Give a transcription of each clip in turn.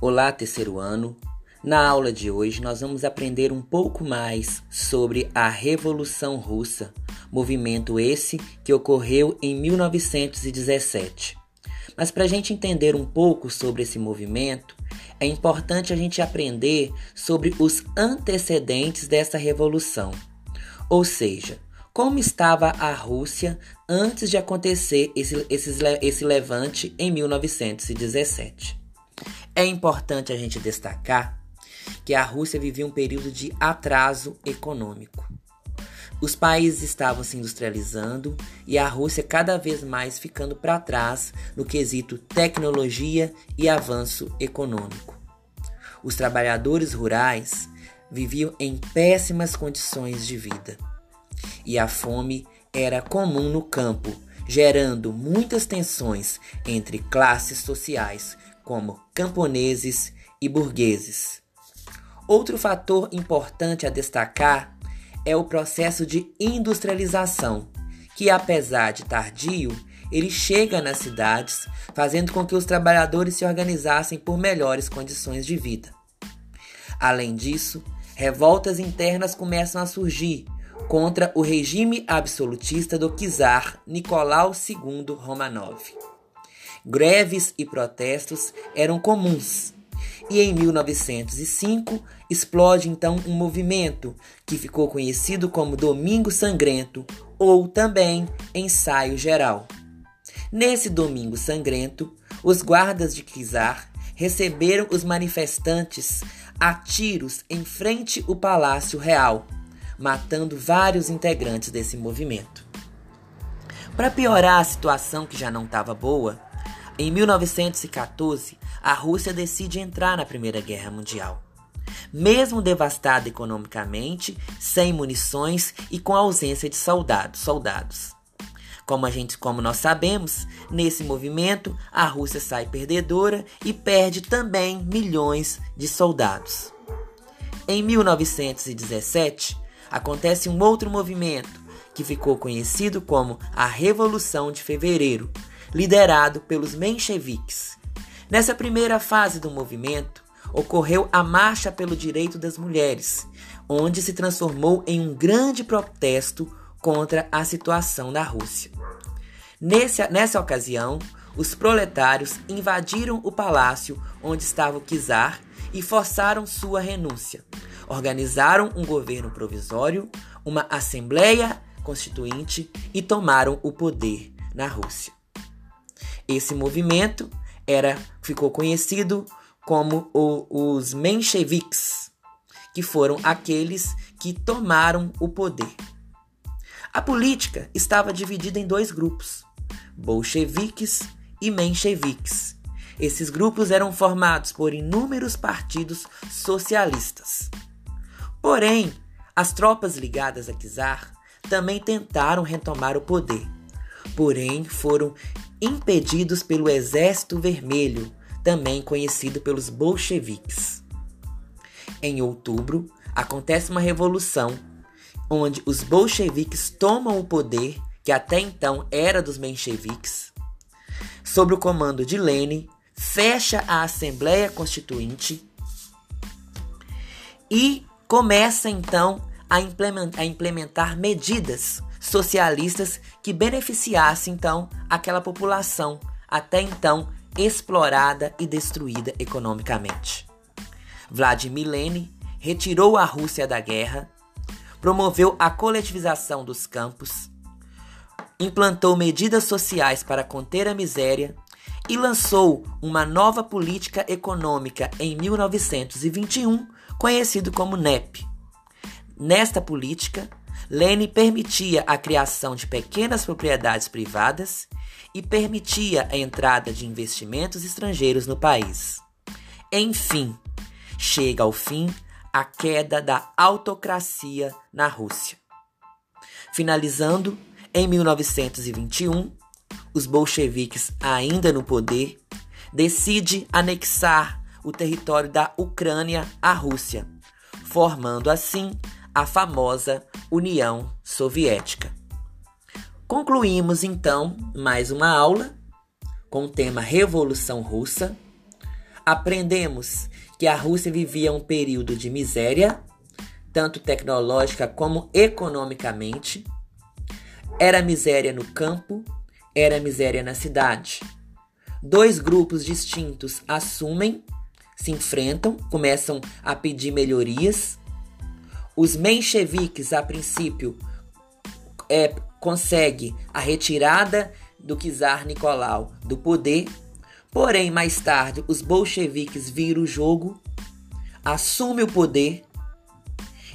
Olá, terceiro ano. Na aula de hoje, nós vamos aprender um pouco mais sobre a Revolução Russa, movimento esse que ocorreu em 1917. Mas para a gente entender um pouco sobre esse movimento, é importante a gente aprender sobre os antecedentes dessa revolução, ou seja, como estava a Rússia antes de acontecer esse, esse, esse levante em 1917. É importante a gente destacar que a Rússia vivia um período de atraso econômico. Os países estavam se industrializando e a Rússia cada vez mais ficando para trás no quesito tecnologia e avanço econômico. Os trabalhadores rurais viviam em péssimas condições de vida e a fome era comum no campo, gerando muitas tensões entre classes sociais como camponeses e burgueses. Outro fator importante a destacar é o processo de industrialização, que apesar de tardio, ele chega nas cidades, fazendo com que os trabalhadores se organizassem por melhores condições de vida. Além disso, revoltas internas começam a surgir contra o regime absolutista do czar Nicolau II Romanov. Greves e protestos eram comuns. E em 1905 explode então um movimento que ficou conhecido como Domingo Sangrento ou também Ensaio Geral. Nesse Domingo Sangrento, os guardas de Czar receberam os manifestantes a tiros em frente ao Palácio Real, matando vários integrantes desse movimento. Para piorar a situação que já não estava boa, em 1914, a Rússia decide entrar na Primeira Guerra Mundial. Mesmo devastada economicamente, sem munições e com ausência de soldados, soldados. Como a gente, como nós sabemos, nesse movimento a Rússia sai perdedora e perde também milhões de soldados. Em 1917, acontece um outro movimento que ficou conhecido como a Revolução de Fevereiro, liderado pelos mencheviques. Nessa primeira fase do movimento, ocorreu a Marcha pelo Direito das Mulheres, onde se transformou em um grande protesto contra a situação na Rússia. Nesse, nessa ocasião, os proletários invadiram o palácio onde estava o czar e forçaram sua renúncia. Organizaram um governo provisório, uma assembleia constituinte e tomaram o poder na Rússia. Esse movimento era ficou conhecido como o, os mencheviques, que foram aqueles que tomaram o poder. A política estava dividida em dois grupos, bolcheviques e mencheviques. Esses grupos eram formados por inúmeros partidos socialistas. Porém, as tropas ligadas a czar também tentaram retomar o poder, porém foram impedidos pelo Exército Vermelho, também conhecido pelos bolcheviques. Em outubro, acontece uma revolução onde os bolcheviques tomam o poder que até então era dos mencheviques, sob o comando de Lenin, fecha a Assembleia Constituinte e começa então a implementar, a implementar medidas socialistas que beneficiassem então aquela população até então explorada e destruída economicamente. Vladimir Lenin retirou a Rússia da guerra, promoveu a coletivização dos campos, implantou medidas sociais para conter a miséria e lançou uma nova política econômica em 1921, conhecido como NEP. Nesta política, Lene permitia a criação de pequenas propriedades privadas e permitia a entrada de investimentos estrangeiros no país. Enfim, chega ao fim a queda da autocracia na Rússia. Finalizando, em 1921, os bolcheviques, ainda no poder, decide anexar o território da Ucrânia à Rússia, formando assim a famosa União Soviética. Concluímos então mais uma aula com o tema Revolução Russa. aprendemos que a Rússia vivia um período de miséria, tanto tecnológica como economicamente. Era miséria no campo, era miséria na cidade. Dois grupos distintos assumem, se enfrentam, começam a pedir melhorias. Os mencheviques, a princípio, é, consegue a retirada do czar Nicolau do poder Porém, mais tarde, os bolcheviques viram o jogo, assumem o poder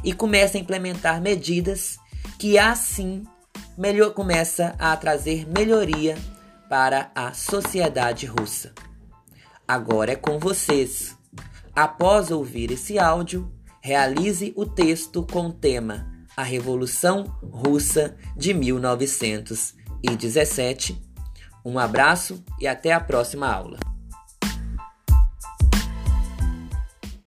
e começam a implementar medidas que assim melhor, começa a trazer melhoria para a sociedade russa. Agora é com vocês. Após ouvir esse áudio, realize o texto com o tema A Revolução Russa de 1917 um abraço e até a próxima aula.